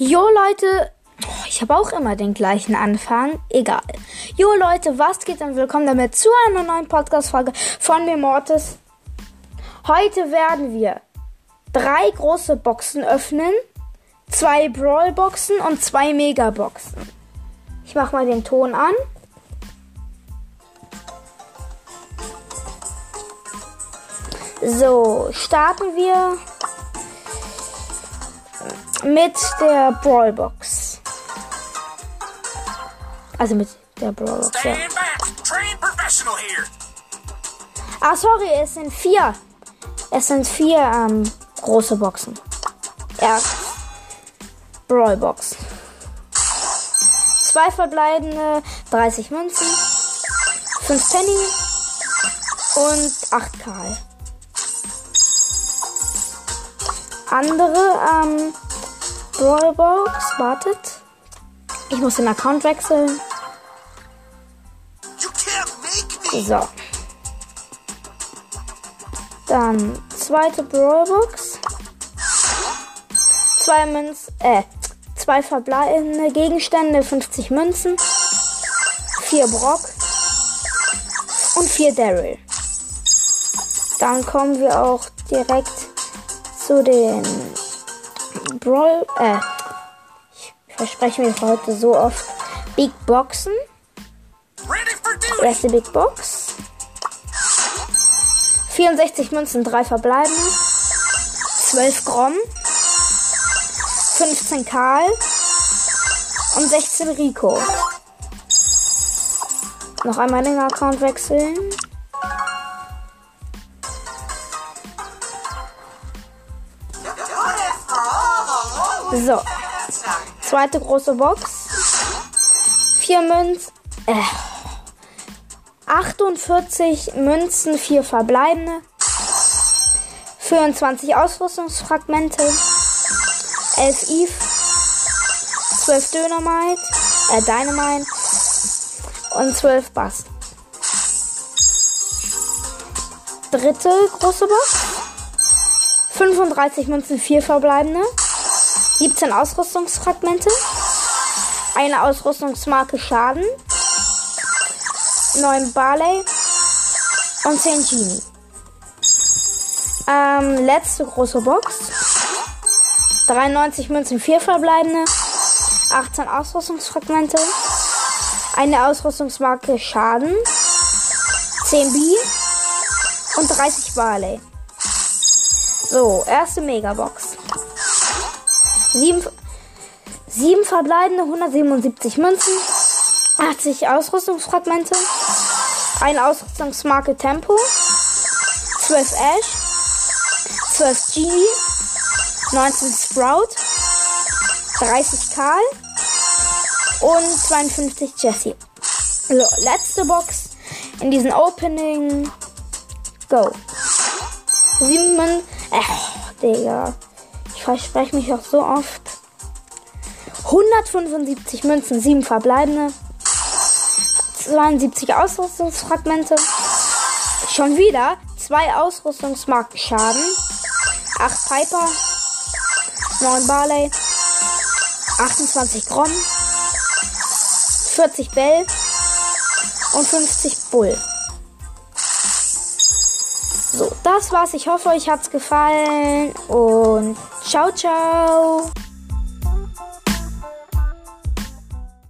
Jo Leute, ich habe auch immer den gleichen Anfang. Egal. Jo Leute, was geht und willkommen damit zu einer neuen Podcast-Folge von mir Mortis. Heute werden wir drei große Boxen öffnen, zwei Brawl-Boxen und zwei Mega-Boxen. Ich mache mal den Ton an. So, starten wir mit der Brawlbox. Also mit der Brawlbox, ja. Stand back! Trained professional here! Ah, sorry, es sind vier. Es sind vier ähm, große Boxen. Ja. Brawlbox. Zwei verbleibende 30 Münzen, 5 Penny und 8 Karl. Andere ähm, Brawlbox, wartet. Ich muss den Account wechseln. So. Dann zweite Brawlbox. Zwei Münz, äh, zwei verbleibende Gegenstände, 50 Münzen. Vier Brock. Und vier Daryl. Dann kommen wir auch direkt zu den Brawl, äh, ich verspreche mir für heute so oft Big Boxen. Erste Big Box. 64 Münzen, 3 verbleiben. 12 Grom. 15 Karl. Und 16 Rico. Noch einmal den Account wechseln. So. Zweite große Box. 4 Münzen. Äh, 48 Münzen, 4 verbleibende. 24 Ausrüstungsfragmente. 11 Eve. 12 Dynamite. Äh, Dynamite. Und 12 Bass. Dritte große Box. 35 Münzen, 4 verbleibende. 17 Ausrüstungsfragmente. Eine Ausrüstungsmarke Schaden. 9 Barley und 10 Genie. Ähm, letzte große Box. 93 Münzen, 4 verbleibende. 18 Ausrüstungsfragmente. Eine Ausrüstungsmarke Schaden. 10 B und 30 Barley. So, erste Megabox. 7, 7 verbleibende, 177 Münzen. 80 Ausrüstungsfragmente, eine Ausrüstungsmarke Tempo, 12 Ash, 12 Genie, 19 Sprout, 30 Karl und 52 Jesse. So, letzte Box in diesem Opening. Go. 7 äh, Digga. Verspreche mich auch so oft. 175 Münzen, 7 verbleibende. 72 Ausrüstungsfragmente. Schon wieder zwei Ausrüstungsmarken Schaden. 8 Piper. 9 Barley. 28 Grom. 40 Bell. Und 50 Bull. Das war's. Ich hoffe, euch hat's gefallen. Und ciao, ciao.